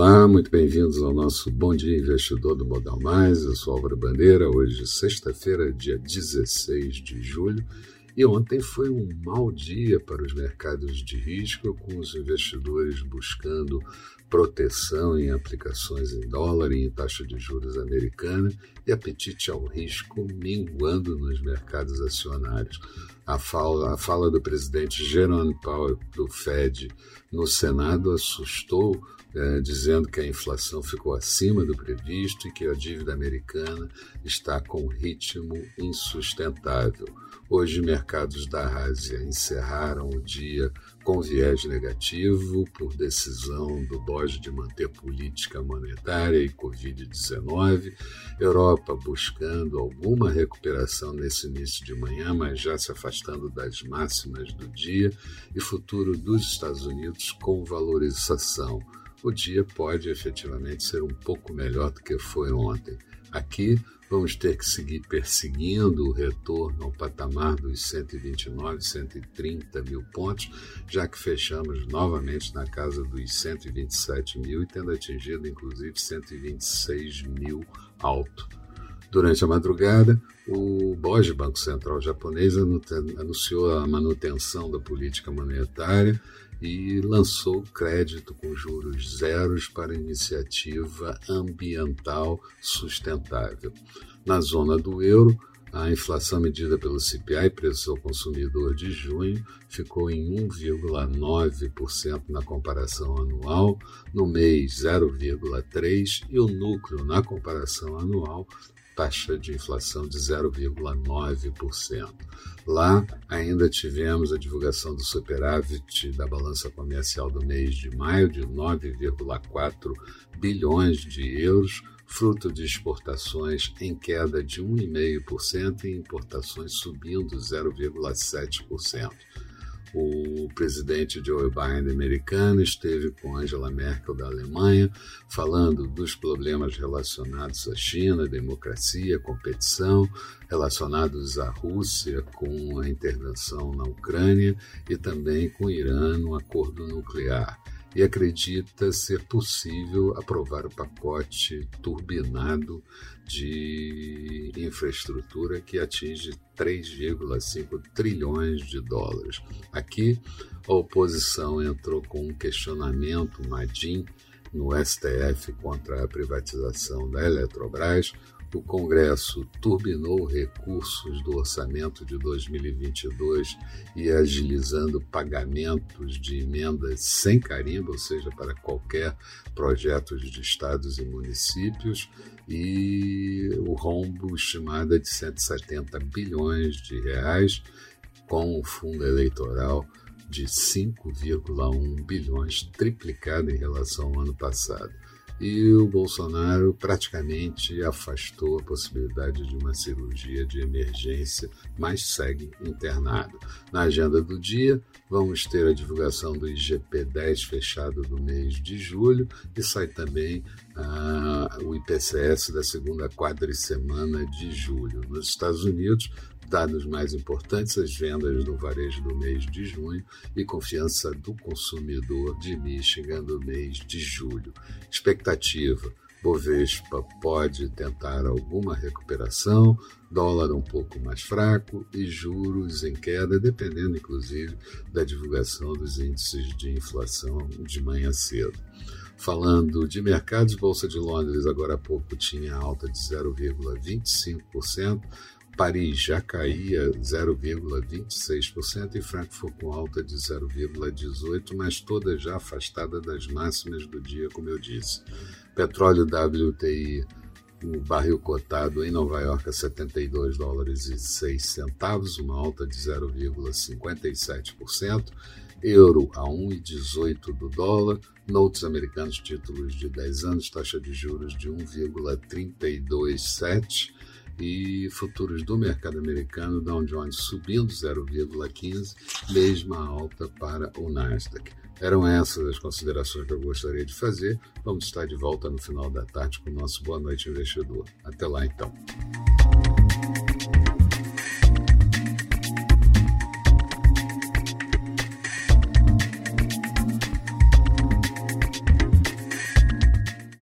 Olá, muito bem-vindos ao nosso Bom Dia Investidor do Modal Mais. Eu sou Álvaro Bandeira, hoje sexta-feira, dia 16 de julho, e ontem foi um mau dia para os mercados de risco, com os investidores buscando proteção em aplicações em dólar e em taxa de juros americana e apetite ao risco minguando nos mercados acionários. A fala, a fala do presidente Jerome Powell do Fed no Senado assustou é, dizendo que a inflação ficou acima do previsto e que a dívida americana está com ritmo insustentável. Hoje, mercados da Ásia encerraram o dia com viés negativo por decisão do BOJ de manter política monetária e Covid-19. Europa buscando alguma recuperação nesse início de manhã, mas já se afastando das máximas do dia. E futuro dos Estados Unidos com valorização o dia pode efetivamente ser um pouco melhor do que foi ontem. Aqui vamos ter que seguir perseguindo o retorno ao patamar dos 129, 130 mil pontos, já que fechamos novamente na casa dos 127 mil e tendo atingido inclusive 126 mil alto. Durante a madrugada, o BOJ, Banco Central Japonês, anunciou a manutenção da política monetária e lançou crédito com juros zeros para iniciativa ambiental sustentável. Na zona do euro, a inflação medida pelo CPI, preço ao consumidor de junho, ficou em 1,9% na comparação anual, no mês 0,3% e o núcleo na comparação anual taxa de inflação de 0,9%. Lá ainda tivemos a divulgação do superávit da balança comercial do mês de maio de 9,4 bilhões de euros, fruto de exportações em queda de 1,5% e importações subindo 0,7%. O presidente Joe Biden americano esteve com Angela Merkel da Alemanha, falando dos problemas relacionados à China, democracia, competição, relacionados à Rússia com a intervenção na Ucrânia e também com o Irã no acordo nuclear e acredita ser possível aprovar o pacote turbinado de infraestrutura que atinge 3,5 trilhões de dólares. Aqui, a oposição entrou com um questionamento, Madim, no STF contra a privatização da Eletrobras, o Congresso turbinou recursos do orçamento de 2022 e agilizando pagamentos de emendas sem carimbo, ou seja, para qualquer projeto de estados e municípios, e o rombo estimado é de 170 bilhões de reais, com o fundo eleitoral de 5,1 bilhões, triplicado em relação ao ano passado e o Bolsonaro praticamente afastou a possibilidade de uma cirurgia de emergência, mas segue internado. Na agenda do dia, vamos ter a divulgação do IGP-10 fechado do mês de julho e sai também ah, o IPCS da segunda quadricemana de julho. Nos Estados Unidos, dados mais importantes, as vendas no varejo do mês de junho e confiança do consumidor de Michigan do mês de julho. Expectativa. Bovespa pode tentar alguma recuperação, dólar um pouco mais fraco e juros em queda, dependendo inclusive da divulgação dos índices de inflação de manhã cedo. Falando de mercados, Bolsa de Londres agora há pouco tinha alta de 0,25%, Paris já caía 0,26% e Frankfurt com alta de 0,18%, mas toda já afastada das máximas do dia, como eu disse. Petróleo WTI, o barril cotado em Nova York a 72 dólares e 6 centavos, uma alta de 0,57%. Euro a 1,18 do dólar, notes americanos, títulos de 10 anos, taxa de juros de 1,327 e futuros do mercado americano, Dow Jones subindo 0,15, mesma alta para o Nasdaq. Eram essas as considerações que eu gostaria de fazer. Vamos estar de volta no final da tarde com o nosso Boa Noite Investidor. Até lá, então.